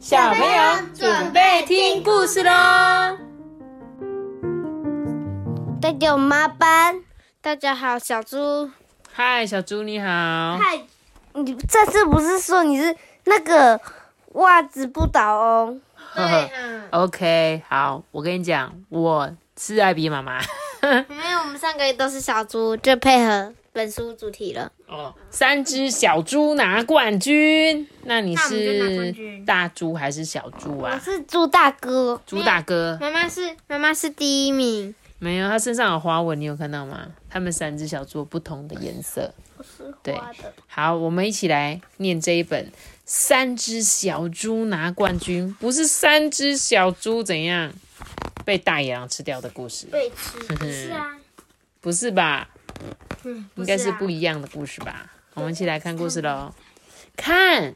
小朋友准备听故事喽！大家好，妈班。大家好，小猪。嗨，小猪你好。嗨，你这次不是说你是那个袜子不倒翁？对啊。OK，好，我跟你讲，我是艾比妈妈。因为我们三个都是小猪，就配合本书主题了。哦，三只小猪拿冠军。那你是大猪还是小猪啊？我是猪大哥。猪大哥。妈妈是妈妈是第一名。没有，它身上有花纹，你有看到吗？它们三只小猪不同的颜色。对。好，我们一起来念这一本《三只小猪拿冠军》，不是三只小猪怎样？被大野狼吃掉的故事，被吃是啊，不是吧？嗯，应该是不一样的故事吧？我们一起来看故事喽。看，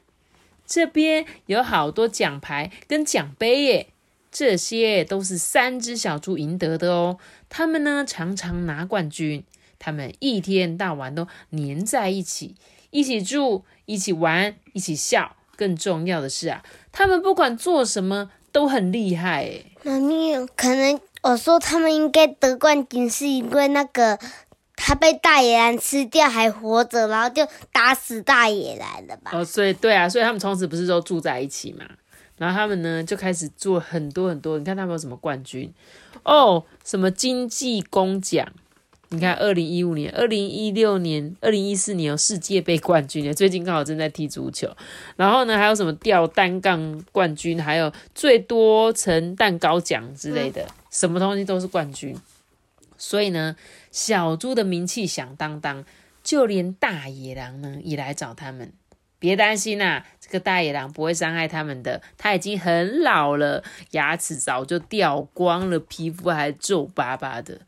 这边有好多奖牌跟奖杯耶，这些都是三只小猪赢得的哦。他们呢常常拿冠军，他们一天到晚都黏在一起，一起住，一起玩，一起笑。更重要的是啊，他们不管做什么。都很厉害诶。妈咪，可能我说他们应该得冠军，是因为那个他被大野狼吃掉还活着，然后就打死大野狼了吧？哦，所以对啊，所以他们从此不是都住在一起嘛？然后他们呢就开始做很多很多，你看他们有什么冠军？哦，什么经济工奖？你看，二零一五年、二零一六年、二零一四年有世界杯冠军最近刚好正在踢足球。然后呢，还有什么吊单杠冠军，还有最多层蛋糕奖之类的，什么东西都是冠军。所以呢，小猪的名气响当当，就连大野狼呢也来找他们。别担心啦，这个大野狼不会伤害他们的，他已经很老了，牙齿早就掉光了，皮肤还皱巴巴的。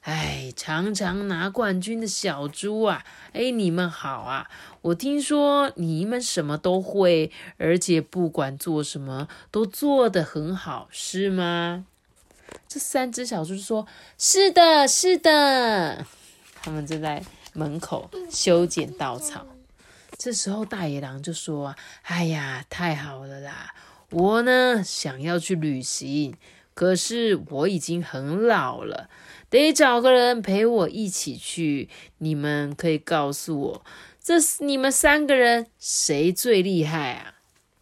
哎，常常拿冠军的小猪啊！哎，你们好啊！我听说你们什么都会，而且不管做什么都做得很好，是吗？这三只小猪说：“是的，是的。”他们正在门口修剪稻草。这时候，大野狼就说：“哎呀，太好了啦！我呢想要去旅行，可是我已经很老了。”得找个人陪我一起去。你们可以告诉我，这你们三个人谁最厉害啊？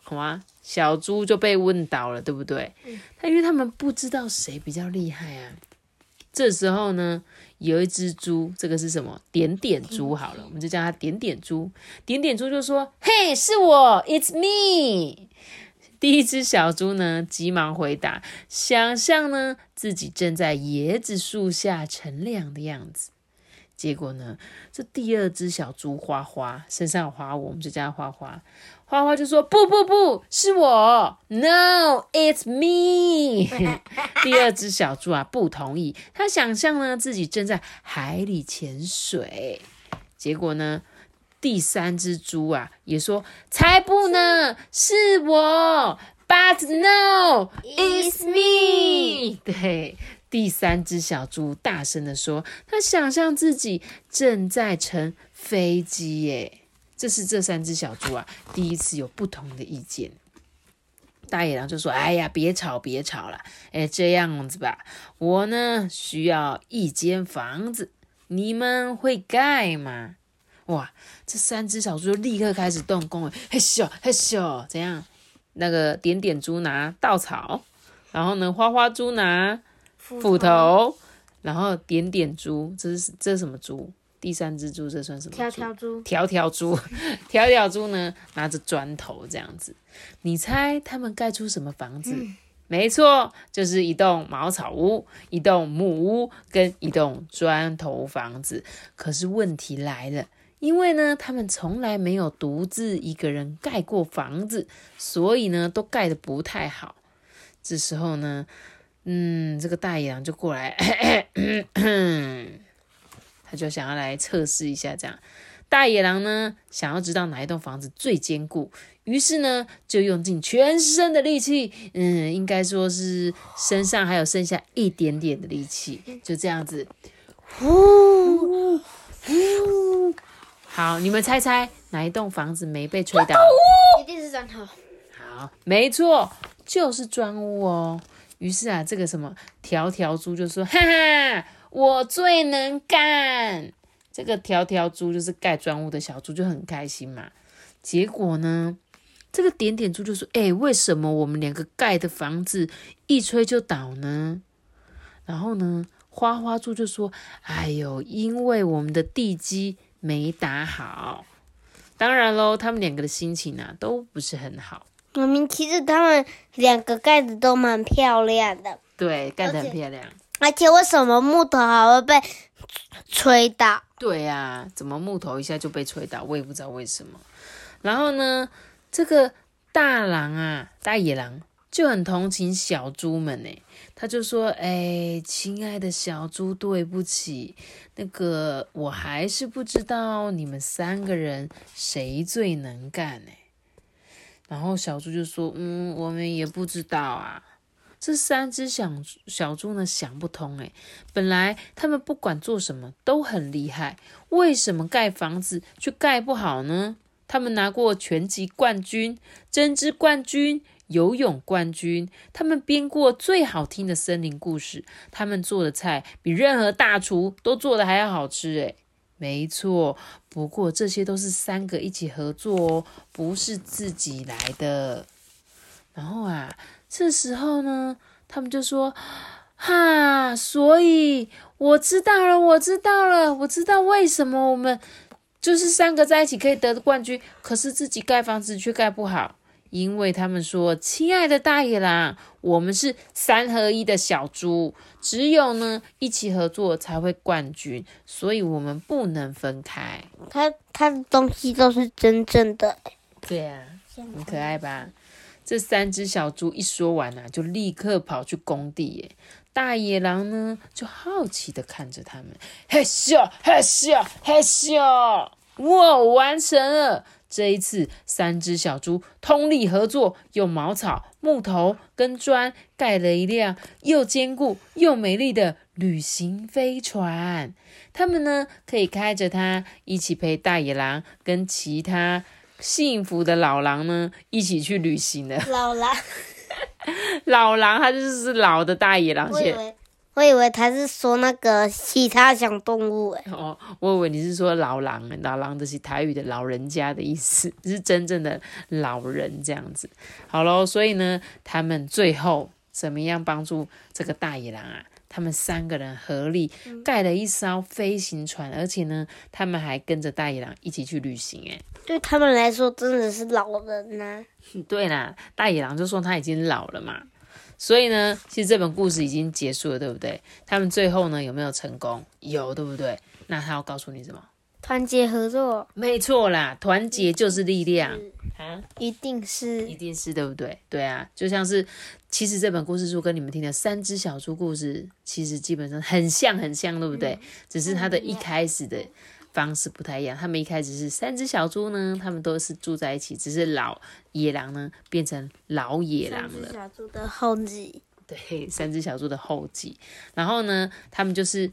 好吗？小猪就被问倒了，对不对？他因为他们不知道谁比较厉害啊。这时候呢，有一只猪，这个是什么？点点猪。好了，我们就叫它点点猪。点点猪就说：“嘿，是我，It's me。”第一只小猪呢，急忙回答：“想象呢，自己正在椰子树下乘凉的样子。”结果呢，这第二只小猪花花身上有花纹，我们就叫它花花。花花就说：“不不不是我，No，it's me。”第二只小猪啊，不同意。他想象呢，自己正在海里潜水。结果呢？第三只猪啊，也说才不呢，是我，But no, it's me。对，第三只小猪大声的说，他想象自己正在乘飞机耶。这是这三只小猪啊，第一次有不同的意见。大野狼就说：“哎呀，别吵，别吵了。哎，这样子吧，我呢需要一间房子，你们会盖吗？”哇！这三只小猪就立刻开始动工了，嘿咻嘿咻，怎样？那个点点猪拿稻草，然后呢，花花猪拿斧头，然后点点猪，这是这是什么猪？第三只猪这算什么？条条猪。条条猪，条条猪呢拿着砖头这样子，你猜他们盖出什么房子？没错，就是一栋茅草屋、一栋木屋跟一栋砖头房子。可是问题来了。因为呢，他们从来没有独自一个人盖过房子，所以呢，都盖得不太好。这时候呢，嗯，这个大野狼就过来，他就想要来测试一下。这样，大野狼呢，想要知道哪一栋房子最坚固，于是呢，就用尽全身的力气，嗯，应该说是身上还有剩下一点点的力气，就这样子，呼呼。好，你们猜猜哪一栋房子没被吹倒？一定是砖头。好，没错，就是砖屋哦。于是啊，这个什么条条猪就说：“哈哈，我最能干。”这个条条猪就是盖砖屋的小猪，就很开心嘛。结果呢，这个点点猪就说：“哎，为什么我们两个盖的房子一吹就倒呢？”然后呢，花花猪就说：“哎呦，因为我们的地基没打好。”当然喽，他们两个的心情啊都不是很好。明明其实他们两个盖子都蛮漂亮的，对，盖得很漂亮。而且为什么木头还会被吹倒？对呀，怎么木头一下就被吹倒？我也不知道为什么。然后呢，这个大狼啊，大野狼就很同情小猪们呢，他就说：“哎，亲爱的小猪，对不起，那个我还是不知道你们三个人谁最能干呢。”然后小猪就说：“嗯，我们也不知道啊。”这三只小小猪呢想不通诶，本来他们不管做什么都很厉害，为什么盖房子却盖不好呢？他们拿过拳击冠军、针织冠军、游泳冠军，他们编过最好听的森林故事，他们做的菜比任何大厨都做的还要好吃诶。没错，不过这些都是三个一起合作哦，不是自己来的。然后啊，这时候呢，他们就说：“哈，所以我知道了，我知道了，我知道为什么我们就是三个在一起可以得冠军，可是自己盖房子却盖不好。”因为他们说：“亲爱的大野狼，我们是三合一的小猪，只有呢一起合作才会冠军，所以我们不能分开。”他他的东西都是真正的，对呀，很可爱吧？这三只小猪一说完啊，就立刻跑去工地。耶，大野狼呢就好奇的看着他们，嘿咻嘿咻嘿咻，哇，完成了！这一次，三只小猪通力合作，用茅草、木头跟砖盖了一辆又坚固又美丽的旅行飞船。他们呢，可以开着它，一起陪大野狼跟其他幸福的老狼呢，一起去旅行的。老狼，老狼，它就是老的大野狼。我以为他是说那个其他小动物诶。哦，我以为你是说老狼，老狼的是台语的老人家的意思，是真正的老人这样子。好喽，所以呢，他们最后怎么样帮助这个大野狼啊？他们三个人合力盖了一艘飞行船，而且呢，他们还跟着大野狼一起去旅行。诶，对他们来说真的是老人呐。对啦，大野狼就说他已经老了嘛。所以呢，其实这本故事已经结束了，对不对？他们最后呢有没有成功？有，对不对？那他要告诉你什么？团结合作，没错啦，团结就是力量啊，一定是，一定是，对不对？对啊，就像是，其实这本故事书跟你们听的三只小猪故事，其实基本上很像，很像，对不对？只是它的一开始的。方式不太一样，他们一开始是三只小猪呢，他们都是住在一起，只是老野狼呢变成老野狼了。小猪的后继，对，三只小猪的后继。然后呢，他们就是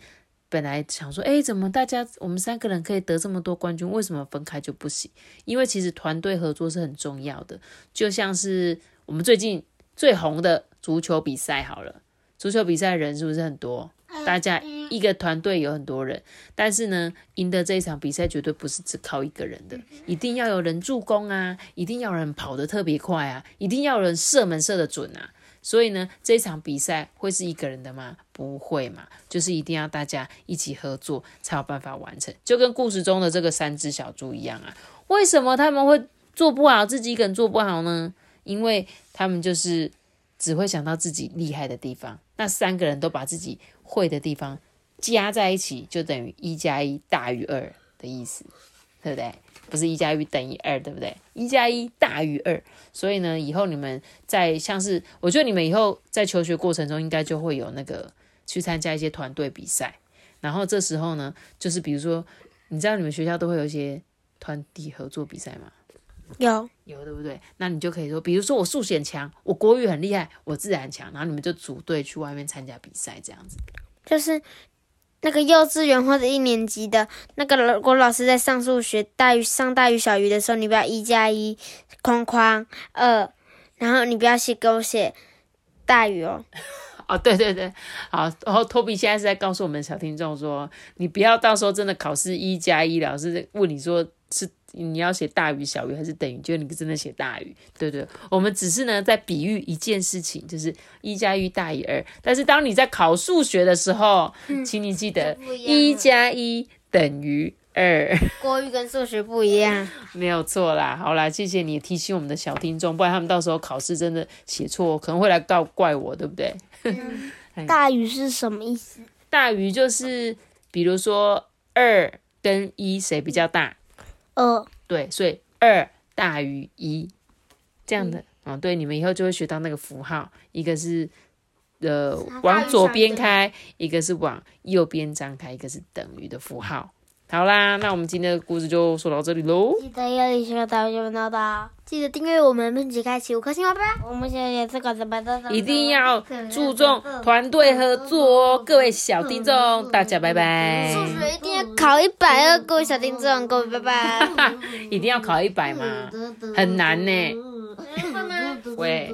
本来想说，哎，怎么大家我们三个人可以得这么多冠军，为什么分开就不行？因为其实团队合作是很重要的，就像是我们最近最红的足球比赛好了，足球比赛人是不是很多？大家一个团队有很多人，但是呢，赢得这一场比赛绝对不是只靠一个人的，一定要有人助攻啊，一定要人跑得特别快啊，一定要人射门射得准啊。所以呢，这场比赛会是一个人的吗？不会嘛，就是一定要大家一起合作才有办法完成。就跟故事中的这个三只小猪一样啊，为什么他们会做不好，自己一个人做不好呢？因为他们就是只会想到自己厉害的地方，那三个人都把自己。会的地方加在一起就等于一加一大于二的意思，对不对？不是一加一等于二，对不对？一加一大于二，所以呢，以后你们在像是，我觉得你们以后在求学过程中应该就会有那个去参加一些团队比赛，然后这时候呢，就是比如说，你知道你们学校都会有一些团体合作比赛吗？有有，对不对？那你就可以说，比如说我数学强，我国语很厉害，我自然强，然后你们就组队去外面参加比赛，这样子。就是那个幼稚园或者一年级的那个老国老师在上数学大于上大于小于的时候，你不要一加一框框二然后你不要写给我写大于哦。哦，对对对，好。然后托比现在是在告诉我们小听众说，你不要到时候真的考试一加一，老师问你说是你要写大于、小于还是等于，就你真的写大于，对对。我们只是呢在比喻一件事情，就是一加一大于二。但是当你在考数学的时候，请你记得一加一等于二。国语跟数学不一样，没有错啦。好啦，谢谢你提醒我们的小听众，不然他们到时候考试真的写错，可能会来告怪我，对不对？大于是什么意思？大于就是，比如说二跟一谁比较大？二对，所以二大于一这样的。嗯，对，你们以后就会学到那个符号，一个是呃往左边开，一个是往右边张开，一个是等于的符号。好啦，那我们今天的故事就说到这里喽。记得要理学到就到的，记得订阅我们，并且开启五颗星哦，拜拜。我们现在也是搞什么的？一定要注重团队合作哦，各位小听众，大家拜拜。数学一定要考一百哦，各位小听众，各位拜拜。一定要考一百吗？很难呢。喂。